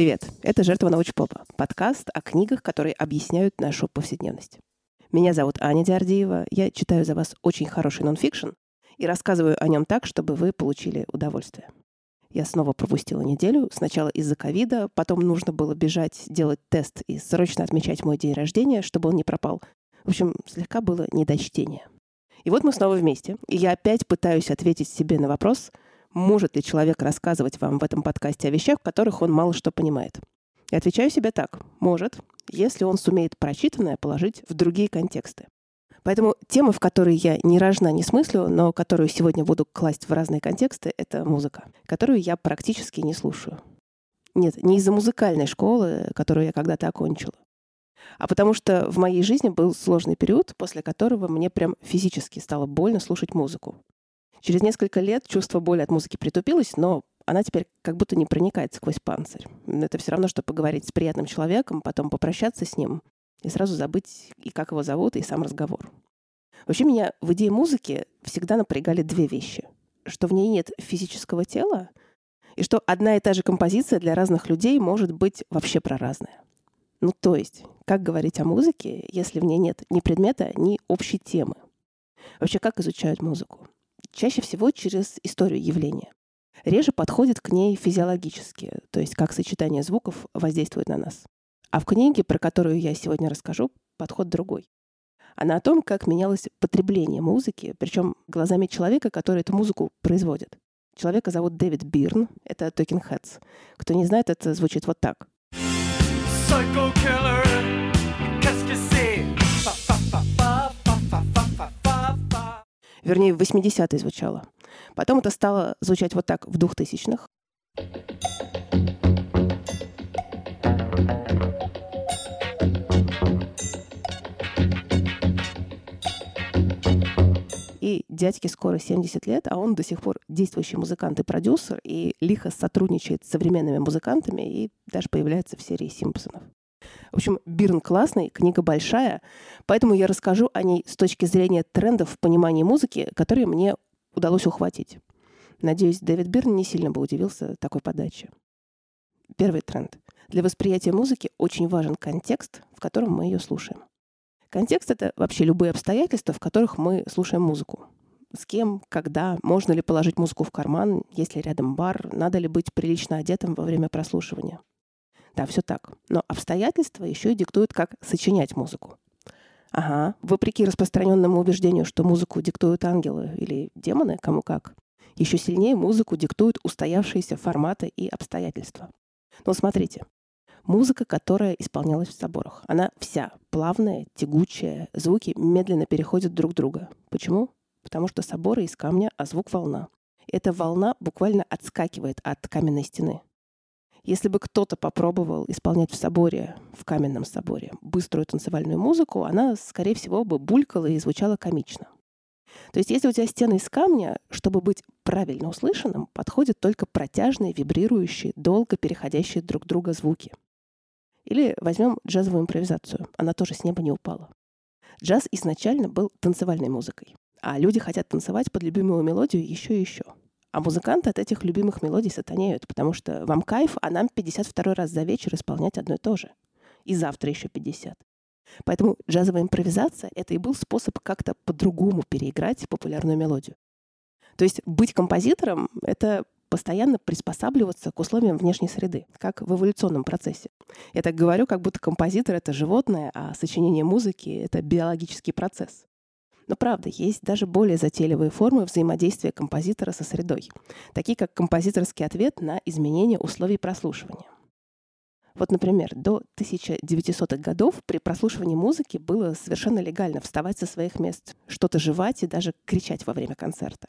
Привет, это «Жертва научпопа» — подкаст о книгах, которые объясняют нашу повседневность. Меня зовут Аня Диардиева, я читаю за вас очень хороший нонфикшн и рассказываю о нем так, чтобы вы получили удовольствие. Я снова пропустила неделю, сначала из-за ковида, потом нужно было бежать, делать тест и срочно отмечать мой день рождения, чтобы он не пропал. В общем, слегка было недочтение. И вот мы снова вместе, и я опять пытаюсь ответить себе на вопрос — может ли человек рассказывать вам в этом подкасте о вещах, в которых он мало что понимает. И отвечаю себе так. Может, если он сумеет прочитанное положить в другие контексты. Поэтому тема, в которой я ни рожна, ни смыслю, но которую сегодня буду класть в разные контексты, это музыка, которую я практически не слушаю. Нет, не из-за музыкальной школы, которую я когда-то окончила, а потому что в моей жизни был сложный период, после которого мне прям физически стало больно слушать музыку. Через несколько лет чувство боли от музыки притупилось, но она теперь как будто не проникает сквозь панцирь. Это все равно, что поговорить с приятным человеком, потом попрощаться с ним и сразу забыть и как его зовут, и сам разговор. Вообще меня в идее музыки всегда напрягали две вещи. Что в ней нет физического тела, и что одна и та же композиция для разных людей может быть вообще про разное. Ну, то есть, как говорить о музыке, если в ней нет ни предмета, ни общей темы? Вообще, как изучают музыку? Чаще всего через историю явления. Реже подходит к ней физиологически, то есть как сочетание звуков воздействует на нас. А в книге, про которую я сегодня расскажу, подход другой. Она о том, как менялось потребление музыки, причем глазами человека, который эту музыку производит. Человека зовут Дэвид Бирн, это Talking Heads. Кто не знает, это звучит вот так. Psycho killer. Вернее, в 80-е звучало. Потом это стало звучать вот так в 2000-х. И дядьке скоро 70 лет, а он до сих пор действующий музыкант и продюсер, и лихо сотрудничает с современными музыкантами и даже появляется в серии «Симпсонов». В общем, Бирн классный, книга большая, поэтому я расскажу о ней с точки зрения трендов в понимании музыки, которые мне удалось ухватить. Надеюсь, Дэвид Бирн не сильно бы удивился такой подаче. Первый тренд. Для восприятия музыки очень важен контекст, в котором мы ее слушаем. Контекст — это вообще любые обстоятельства, в которых мы слушаем музыку. С кем, когда, можно ли положить музыку в карман, есть ли рядом бар, надо ли быть прилично одетым во время прослушивания. Да, все так. Но обстоятельства еще и диктуют, как сочинять музыку. Ага, вопреки распространенному убеждению, что музыку диктуют ангелы или демоны, кому как, еще сильнее музыку диктуют устоявшиеся форматы и обстоятельства. Но смотрите, музыка, которая исполнялась в соборах, она вся плавная, тягучая, звуки медленно переходят друг друга. Почему? Потому что соборы из камня, а звук — волна. Эта волна буквально отскакивает от каменной стены. Если бы кто-то попробовал исполнять в соборе, в каменном соборе, быструю танцевальную музыку, она, скорее всего, бы булькала и звучала комично. То есть если у тебя стены из камня, чтобы быть правильно услышанным, подходят только протяжные, вибрирующие, долго переходящие друг друга звуки. Или возьмем джазовую импровизацию. Она тоже с неба не упала. Джаз изначально был танцевальной музыкой. А люди хотят танцевать под любимую мелодию еще и еще. А музыканты от этих любимых мелодий сатанеют, потому что вам кайф, а нам 52 раз за вечер исполнять одно и то же. И завтра еще 50. Поэтому джазовая импровизация — это и был способ как-то по-другому переиграть популярную мелодию. То есть быть композитором — это постоянно приспосабливаться к условиям внешней среды, как в эволюционном процессе. Я так говорю, как будто композитор — это животное, а сочинение музыки — это биологический процесс. Но правда, есть даже более затейливые формы взаимодействия композитора со средой, такие как композиторский ответ на изменение условий прослушивания. Вот, например, до 1900-х годов при прослушивании музыки было совершенно легально вставать со своих мест, что-то жевать и даже кричать во время концерта.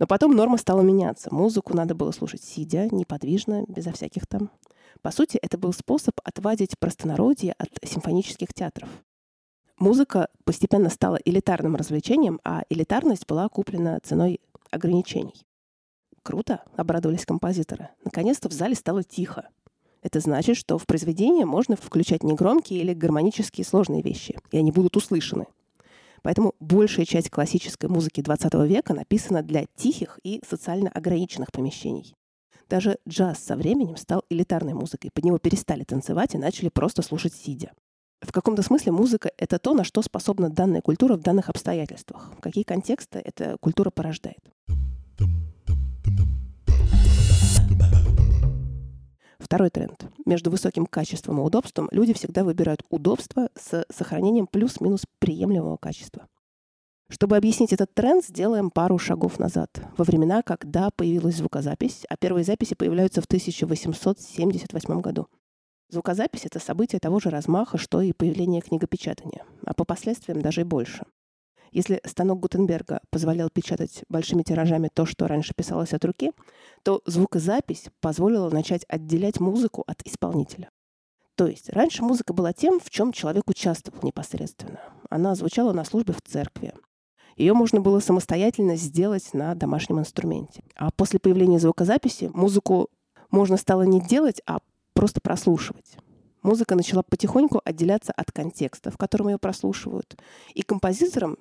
Но потом норма стала меняться. Музыку надо было слушать сидя, неподвижно, безо всяких там. По сути, это был способ отвадить простонародье от симфонических театров. Музыка постепенно стала элитарным развлечением, а элитарность была куплена ценой ограничений. Круто, обрадовались композиторы. Наконец-то в зале стало тихо. Это значит, что в произведение можно включать негромкие или гармонические сложные вещи, и они будут услышаны. Поэтому большая часть классической музыки XX века написана для тихих и социально ограниченных помещений. Даже джаз со временем стал элитарной музыкой. Под него перестали танцевать и начали просто слушать сидя. В каком-то смысле музыка — это то, на что способна данная культура в данных обстоятельствах. Какие контексты эта культура порождает. Второй тренд. Между высоким качеством и удобством люди всегда выбирают удобство с сохранением плюс-минус приемлемого качества. Чтобы объяснить этот тренд, сделаем пару шагов назад. Во времена, когда появилась звукозапись, а первые записи появляются в 1878 году. Звукозапись — это событие того же размаха, что и появление книгопечатания, а по последствиям даже и больше. Если станок Гутенберга позволял печатать большими тиражами то, что раньше писалось от руки, то звукозапись позволила начать отделять музыку от исполнителя. То есть раньше музыка была тем, в чем человек участвовал непосредственно. Она звучала на службе в церкви. Ее можно было самостоятельно сделать на домашнем инструменте. А после появления звукозаписи музыку можно стало не делать, а просто прослушивать. Музыка начала потихоньку отделяться от контекста, в котором ее прослушивают. И композиторам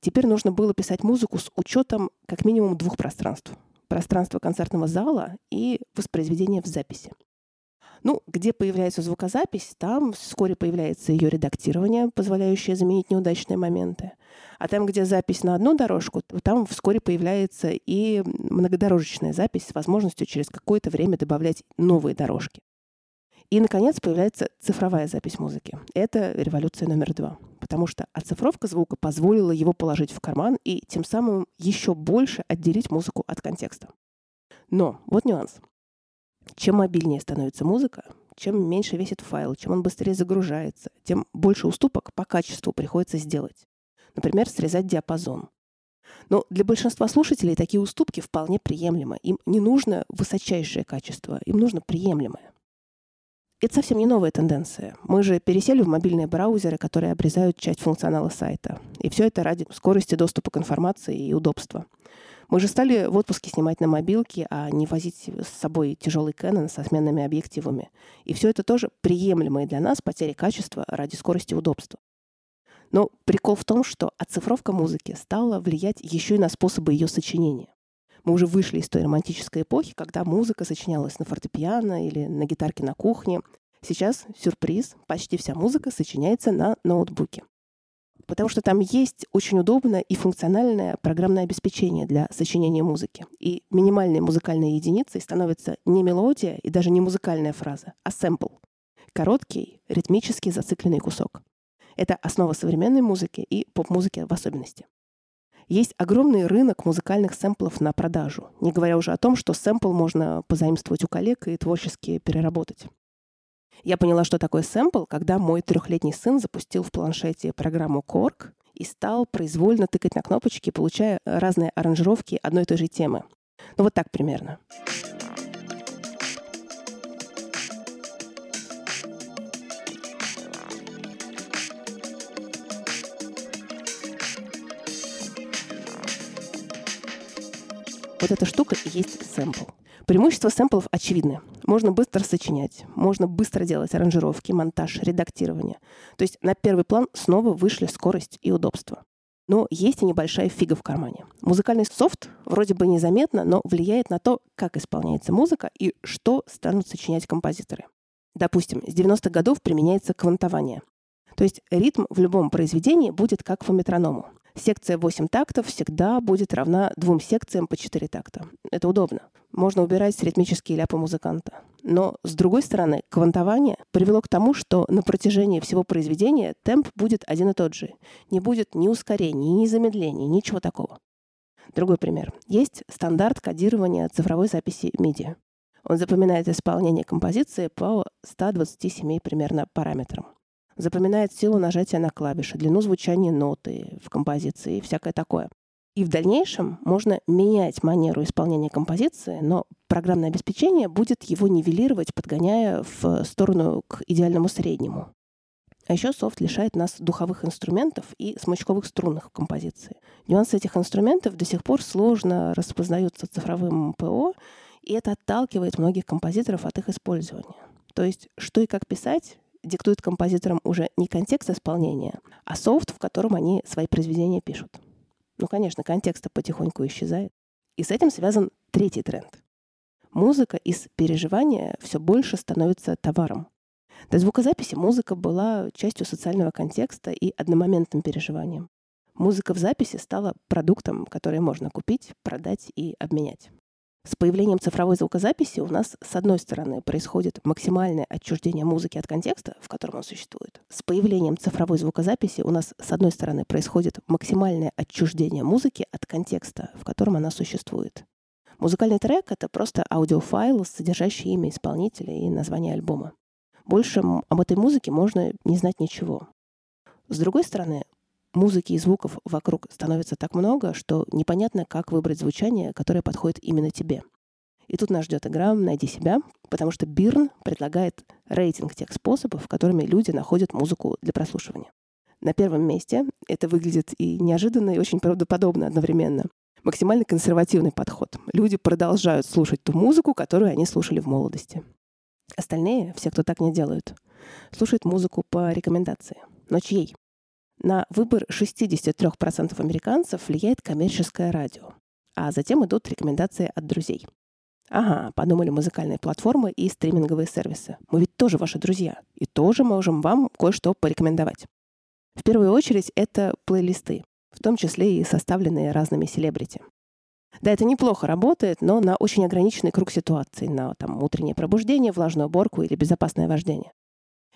теперь нужно было писать музыку с учетом как минимум двух пространств. Пространство концертного зала и воспроизведение в записи. Ну, где появляется звукозапись, там вскоре появляется ее редактирование, позволяющее заменить неудачные моменты. А там, где запись на одну дорожку, там вскоре появляется и многодорожечная запись с возможностью через какое-то время добавлять новые дорожки. И, наконец, появляется цифровая запись музыки. Это революция номер два. Потому что оцифровка звука позволила его положить в карман и тем самым еще больше отделить музыку от контекста. Но вот нюанс. Чем мобильнее становится музыка, чем меньше весит файл, чем он быстрее загружается, тем больше уступок по качеству приходится сделать. Например, срезать диапазон. Но для большинства слушателей такие уступки вполне приемлемы. Им не нужно высочайшее качество, им нужно приемлемое. Это совсем не новая тенденция. Мы же пересели в мобильные браузеры, которые обрезают часть функционала сайта. И все это ради скорости доступа к информации и удобства. Мы же стали в отпуске снимать на мобилке, а не возить с собой тяжелый Canon со сменными объективами. И все это тоже приемлемые для нас потери качества ради скорости и удобства. Но прикол в том, что оцифровка музыки стала влиять еще и на способы ее сочинения. Мы уже вышли из той романтической эпохи, когда музыка сочинялась на фортепиано или на гитарке на кухне. Сейчас сюрприз, почти вся музыка сочиняется на ноутбуке. Потому что там есть очень удобное и функциональное программное обеспечение для сочинения музыки. И минимальной музыкальной единицей становится не мелодия и даже не музыкальная фраза, а сэмпл. Короткий, ритмически зацикленный кусок. Это основа современной музыки и поп-музыки в особенности. Есть огромный рынок музыкальных сэмплов на продажу, не говоря уже о том, что сэмпл можно позаимствовать у коллег и творчески переработать. Я поняла, что такое сэмпл, когда мой трехлетний сын запустил в планшете программу Korg и стал произвольно тыкать на кнопочки, получая разные аранжировки одной и той же темы. Ну вот так примерно. Вот эта штука и есть сэмпл. Преимущества сэмплов очевидны. Можно быстро сочинять, можно быстро делать аранжировки, монтаж, редактирование. То есть на первый план снова вышли скорость и удобство. Но есть и небольшая фига в кармане. Музыкальный софт вроде бы незаметно, но влияет на то, как исполняется музыка и что станут сочинять композиторы. Допустим, с 90-х годов применяется квантование. То есть ритм в любом произведении будет как по метроному. Секция 8 тактов всегда будет равна двум секциям по 4 такта. Это удобно. Можно убирать ритмические ляпы музыканта. Но, с другой стороны, квантование привело к тому, что на протяжении всего произведения темп будет один и тот же. Не будет ни ускорений, ни замедлений, ничего такого. Другой пример. Есть стандарт кодирования цифровой записи MIDI. Он запоминает исполнение композиции по 127 примерно параметрам запоминает силу нажатия на клавиши, длину звучания ноты в композиции и всякое такое. И в дальнейшем можно менять манеру исполнения композиции, но программное обеспечение будет его нивелировать, подгоняя в сторону к идеальному среднему. А еще софт лишает нас духовых инструментов и смычковых струнных в композиции. Нюансы этих инструментов до сих пор сложно распознаются цифровым ПО, и это отталкивает многих композиторов от их использования. То есть, что и как писать, диктует композиторам уже не контекст исполнения, а софт, в котором они свои произведения пишут. Ну, конечно, контекст потихоньку исчезает. И с этим связан третий тренд. Музыка из переживания все больше становится товаром. До звукозаписи музыка была частью социального контекста и одномоментным переживанием. Музыка в записи стала продуктом, который можно купить, продать и обменять. С появлением цифровой звукозаписи у нас, с одной стороны, происходит максимальное отчуждение музыки от контекста, в котором он существует. С появлением цифровой звукозаписи у нас, с одной стороны, происходит максимальное отчуждение музыки от контекста, в котором она существует. Музыкальный трек — это просто аудиофайл, содержащий имя исполнителя и название альбома. Больше об этой музыке можно не знать ничего. С другой стороны, музыки и звуков вокруг становится так много, что непонятно, как выбрать звучание, которое подходит именно тебе. И тут нас ждет игра «Найди себя», потому что Бирн предлагает рейтинг тех способов, которыми люди находят музыку для прослушивания. На первом месте это выглядит и неожиданно, и очень правдоподобно одновременно. Максимально консервативный подход. Люди продолжают слушать ту музыку, которую они слушали в молодости. Остальные, все, кто так не делают, слушают музыку по рекомендации. Но чьей? На выбор 63% американцев влияет коммерческое радио, а затем идут рекомендации от друзей. Ага, подумали музыкальные платформы и стриминговые сервисы. Мы ведь тоже ваши друзья, и тоже можем вам кое-что порекомендовать. В первую очередь это плейлисты, в том числе и составленные разными селебрити. Да, это неплохо работает, но на очень ограниченный круг ситуаций, на там, утреннее пробуждение, влажную уборку или безопасное вождение.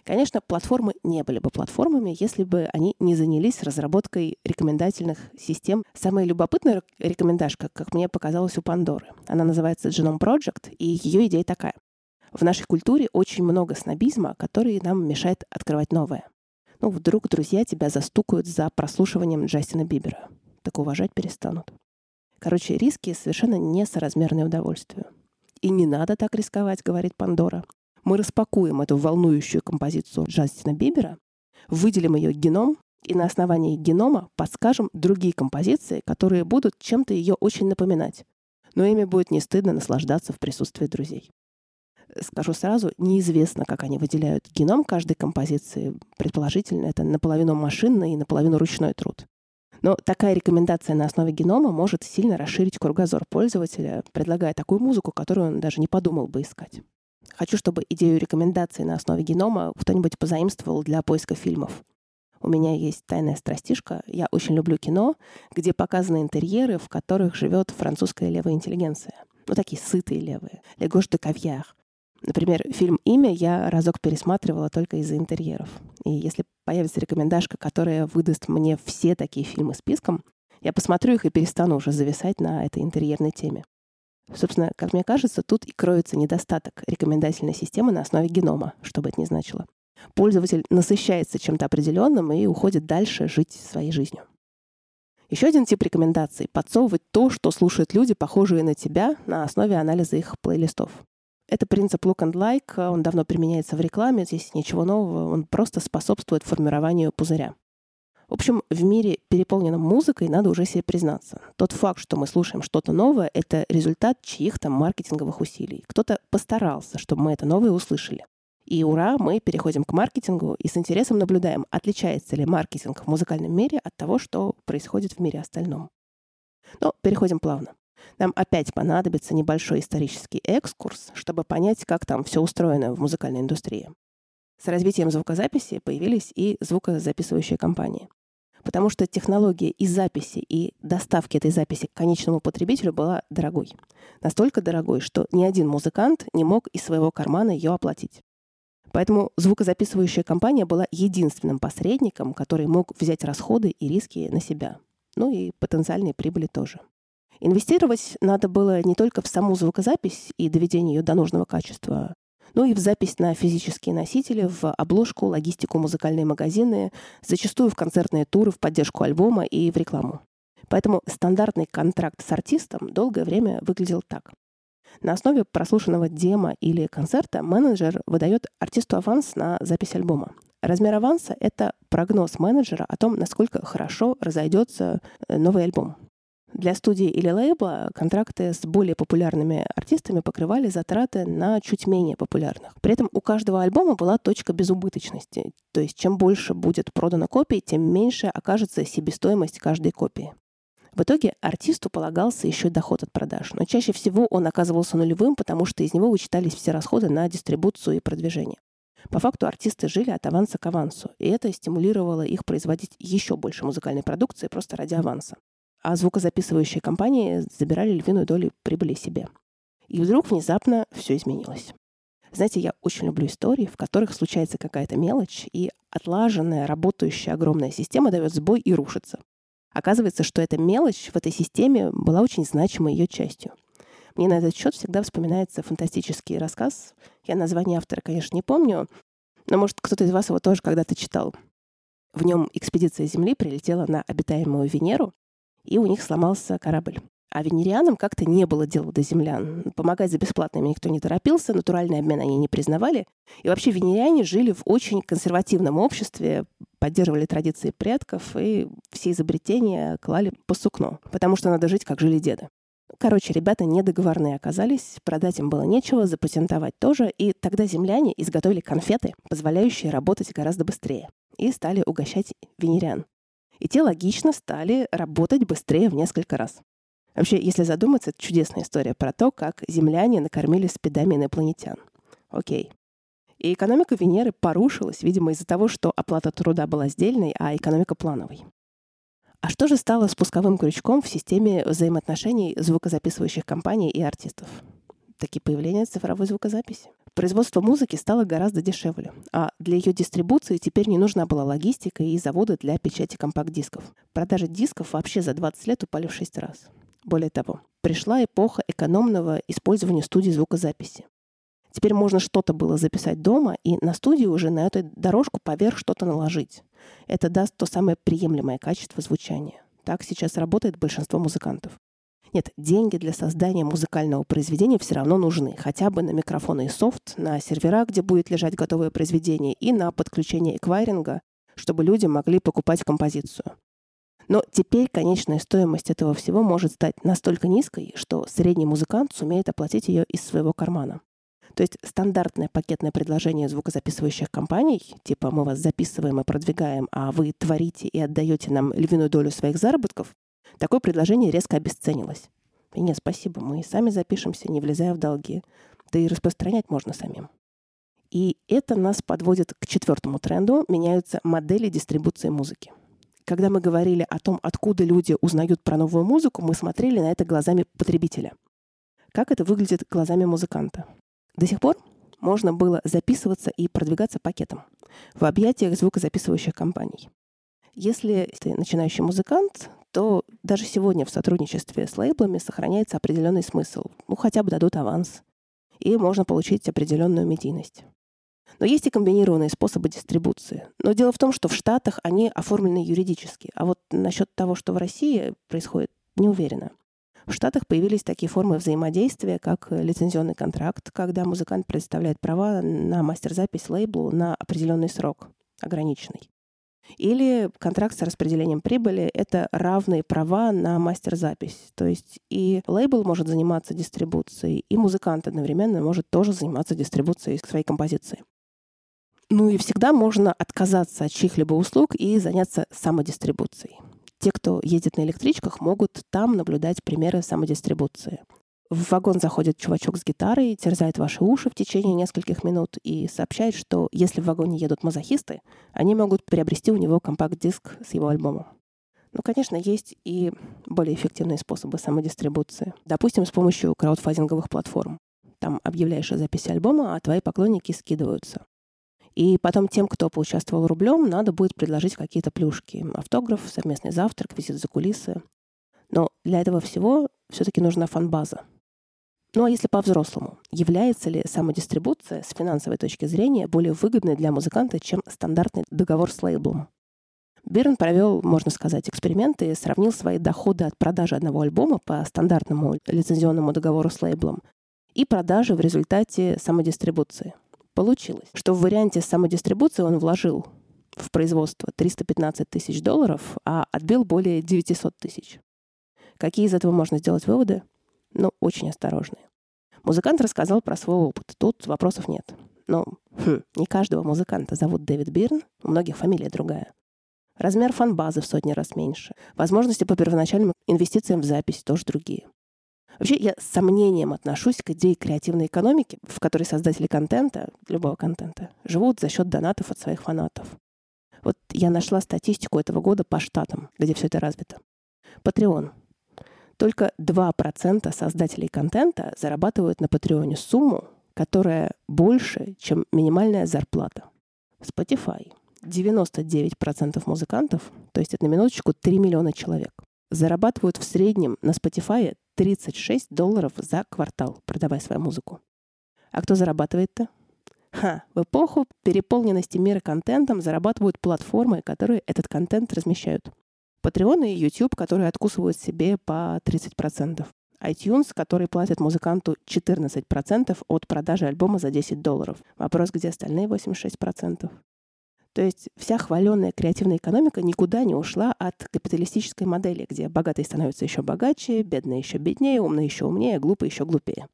Конечно, платформы не были бы платформами, если бы они не занялись разработкой рекомендательных систем. Самая любопытная рекомендашка, как мне показалось, у Пандоры. Она называется Genome Project, и ее идея такая. В нашей культуре очень много снобизма, который нам мешает открывать новое. Ну, вдруг друзья тебя застукают за прослушиванием Джастина Бибера. Так уважать перестанут. Короче, риски совершенно несоразмерные удовольствию. И не надо так рисковать, говорит Пандора мы распакуем эту волнующую композицию Джастина Бибера, выделим ее геном и на основании генома подскажем другие композиции, которые будут чем-то ее очень напоминать. Но ими будет не стыдно наслаждаться в присутствии друзей. Скажу сразу, неизвестно, как они выделяют геном каждой композиции. Предположительно, это наполовину машинный и наполовину ручной труд. Но такая рекомендация на основе генома может сильно расширить кругозор пользователя, предлагая такую музыку, которую он даже не подумал бы искать. Хочу, чтобы идею рекомендаций на основе генома кто-нибудь позаимствовал для поиска фильмов. У меня есть тайная страстишка. Я очень люблю кино, где показаны интерьеры, в которых живет французская левая интеллигенция. Ну, такие сытые левые. Легош де кавьяр. Например, фильм «Имя» я разок пересматривала только из-за интерьеров. И если появится рекомендашка, которая выдаст мне все такие фильмы списком, я посмотрю их и перестану уже зависать на этой интерьерной теме. Собственно, как мне кажется, тут и кроется недостаток рекомендательной системы на основе генома, что бы это ни значило. Пользователь насыщается чем-то определенным и уходит дальше жить своей жизнью. Еще один тип рекомендаций — подсовывать то, что слушают люди, похожие на тебя, на основе анализа их плейлистов. Это принцип look and like, он давно применяется в рекламе, здесь ничего нового, он просто способствует формированию пузыря. В общем, в мире, переполненном музыкой, надо уже себе признаться. Тот факт, что мы слушаем что-то новое, это результат чьих-то маркетинговых усилий. Кто-то постарался, чтобы мы это новое услышали. И ура, мы переходим к маркетингу и с интересом наблюдаем, отличается ли маркетинг в музыкальном мире от того, что происходит в мире остальном. Но переходим плавно. Нам опять понадобится небольшой исторический экскурс, чтобы понять, как там все устроено в музыкальной индустрии. С развитием звукозаписи появились и звукозаписывающие компании. Потому что технология и записи, и доставки этой записи к конечному потребителю была дорогой. Настолько дорогой, что ни один музыкант не мог из своего кармана ее оплатить. Поэтому звукозаписывающая компания была единственным посредником, который мог взять расходы и риски на себя. Ну и потенциальные прибыли тоже. Инвестировать надо было не только в саму звукозапись и доведение ее до нужного качества, ну и в запись на физические носители, в обложку, логистику, музыкальные магазины, зачастую в концертные туры, в поддержку альбома и в рекламу. Поэтому стандартный контракт с артистом долгое время выглядел так. На основе прослушанного демо или концерта менеджер выдает артисту аванс на запись альбома. Размер аванса — это прогноз менеджера о том, насколько хорошо разойдется э, новый альбом. Для студии или лейбла контракты с более популярными артистами покрывали затраты на чуть менее популярных. При этом у каждого альбома была точка безубыточности. То есть чем больше будет продано копий, тем меньше окажется себестоимость каждой копии. В итоге артисту полагался еще доход от продаж, но чаще всего он оказывался нулевым, потому что из него вычитались все расходы на дистрибуцию и продвижение. По факту артисты жили от аванса к авансу, и это стимулировало их производить еще больше музыкальной продукции просто ради аванса. А звукозаписывающие компании забирали львиную долю прибыли себе. И вдруг внезапно все изменилось. Знаете, я очень люблю истории, в которых случается какая-то мелочь, и отлаженная, работающая огромная система дает сбой и рушится. Оказывается, что эта мелочь в этой системе была очень значимой ее частью. Мне на этот счет всегда вспоминается фантастический рассказ. Я название автора, конечно, не помню, но, может, кто-то из вас его тоже когда-то читал. В нем экспедиция Земли прилетела на обитаемую Венеру, и у них сломался корабль. А венерианам как-то не было дела до землян. Помогать за бесплатно им никто не торопился, натуральный обмен они не признавали. И вообще венериане жили в очень консервативном обществе, поддерживали традиции предков и все изобретения клали по сукну, потому что надо жить, как жили деды. Короче, ребята недоговорные оказались, продать им было нечего, запатентовать тоже, и тогда земляне изготовили конфеты, позволяющие работать гораздо быстрее, и стали угощать венериан. И те логично стали работать быстрее в несколько раз. Вообще, если задуматься, это чудесная история про то, как земляне накормили спидами инопланетян. Окей. И экономика Венеры порушилась, видимо, из-за того, что оплата труда была сдельной, а экономика плановой. А что же стало спусковым крючком в системе взаимоотношений звукозаписывающих компаний и артистов? Таки появление цифровой звукозаписи. Производство музыки стало гораздо дешевле, а для ее дистрибуции теперь не нужна была логистика и заводы для печати компакт-дисков. Продажи дисков вообще за 20 лет упали в 6 раз. Более того, пришла эпоха экономного использования студий звукозаписи. Теперь можно что-то было записать дома и на студии уже на эту дорожку поверх что-то наложить. Это даст то самое приемлемое качество звучания. Так сейчас работает большинство музыкантов. Нет, деньги для создания музыкального произведения все равно нужны. Хотя бы на микрофоны и софт, на сервера, где будет лежать готовое произведение, и на подключение эквайринга, чтобы люди могли покупать композицию. Но теперь конечная стоимость этого всего может стать настолько низкой, что средний музыкант сумеет оплатить ее из своего кармана. То есть стандартное пакетное предложение звукозаписывающих компаний, типа мы вас записываем и продвигаем, а вы творите и отдаете нам львиную долю своих заработков, такое предложение резко обесценилось. И нет, спасибо, мы сами запишемся, не влезая в долги. Да и распространять можно самим. И это нас подводит к четвертому тренду. Меняются модели дистрибуции музыки. Когда мы говорили о том, откуда люди узнают про новую музыку, мы смотрели на это глазами потребителя. Как это выглядит глазами музыканта? До сих пор можно было записываться и продвигаться пакетом в объятиях звукозаписывающих компаний. Если ты начинающий музыкант, то даже сегодня в сотрудничестве с лейблами сохраняется определенный смысл. Ну, хотя бы дадут аванс. И можно получить определенную медийность. Но есть и комбинированные способы дистрибуции. Но дело в том, что в Штатах они оформлены юридически. А вот насчет того, что в России происходит, не уверена. В Штатах появились такие формы взаимодействия, как лицензионный контракт, когда музыкант предоставляет права на мастер-запись лейблу на определенный срок, ограниченный. Или контракт с распределением прибыли — это равные права на мастер-запись. То есть и лейбл может заниматься дистрибуцией, и музыкант одновременно может тоже заниматься дистрибуцией своей композиции. Ну и всегда можно отказаться от чьих-либо услуг и заняться самодистрибуцией. Те, кто ездит на электричках, могут там наблюдать примеры самодистрибуции. В вагон заходит чувачок с гитарой, терзает ваши уши в течение нескольких минут и сообщает, что если в вагоне едут мазохисты, они могут приобрести у него компакт-диск с его альбомом. Ну, конечно, есть и более эффективные способы самодистрибуции. Допустим, с помощью краудфандинговых платформ. Там объявляешь о записи альбома, а твои поклонники скидываются. И потом тем, кто поучаствовал рублем, надо будет предложить какие-то плюшки. Автограф, совместный завтрак, визит за кулисы. Но для этого всего все-таки нужна фанбаза. Ну а если по-взрослому, является ли самодистрибуция с финансовой точки зрения более выгодной для музыканта, чем стандартный договор с лейблом? Бирн провел, можно сказать, эксперименты и сравнил свои доходы от продажи одного альбома по стандартному лицензионному договору с лейблом и продажи в результате самодистрибуции. Получилось, что в варианте самодистрибуции он вложил в производство 315 тысяч долларов, а отбил более 900 тысяч. Какие из этого можно сделать выводы? Ну, очень осторожные. Музыкант рассказал про свой опыт. Тут вопросов нет. Но хм, не каждого музыканта зовут Дэвид Бирн, у многих фамилия другая. Размер фан-базы в сотни раз меньше. Возможности по первоначальным инвестициям в запись тоже другие. Вообще, я с сомнением отношусь к идее креативной экономики, в которой создатели контента, любого контента, живут за счет донатов от своих фанатов. Вот я нашла статистику этого года по штатам, где все это развито. Patreon. Только 2% создателей контента зарабатывают на Патреоне сумму, которая больше, чем минимальная зарплата. Spotify. 99% музыкантов, то есть это на минуточку 3 миллиона человек, зарабатывают в среднем на Spotify 36 долларов за квартал, продавая свою музыку. А кто зарабатывает-то? Ха, в эпоху переполненности мира контентом зарабатывают платформы, которые этот контент размещают. Patreon и YouTube, которые откусывают себе по 30%. iTunes, который платит музыканту 14% от продажи альбома за 10 долларов. Вопрос, где остальные 86%? То есть вся хваленная креативная экономика никуда не ушла от капиталистической модели, где богатые становятся еще богаче, бедные еще беднее, умные еще умнее, глупые еще глупее.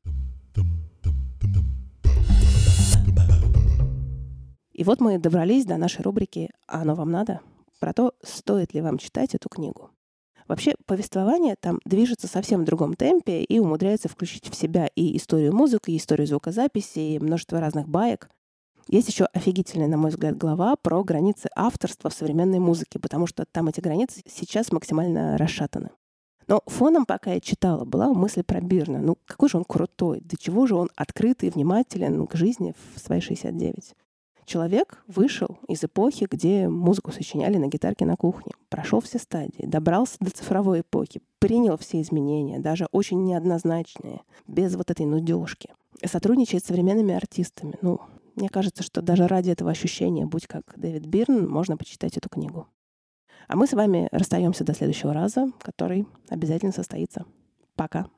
И вот мы добрались до нашей рубрики «А оно вам надо?» Про то, стоит ли вам читать эту книгу. Вообще, повествование там движется совсем в другом темпе и умудряется включить в себя и историю музыки, и историю звукозаписи, и множество разных баек. Есть еще офигительная, на мой взгляд, глава про границы авторства в современной музыке, потому что там эти границы сейчас максимально расшатаны. Но фоном, пока я читала, была мысль про Бирна. Ну, какой же он крутой, до чего же он открытый и внимателен к жизни в свои 69. Человек вышел из эпохи, где музыку сочиняли на гитарке на кухне, прошел все стадии, добрался до цифровой эпохи, принял все изменения, даже очень неоднозначные, без вот этой нудежки. Сотрудничает с современными артистами. Ну, мне кажется, что даже ради этого ощущения, будь как Дэвид Бирн, можно почитать эту книгу. А мы с вами расстаемся до следующего раза, который обязательно состоится. Пока.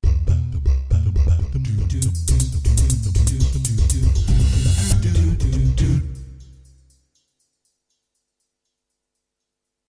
Dude.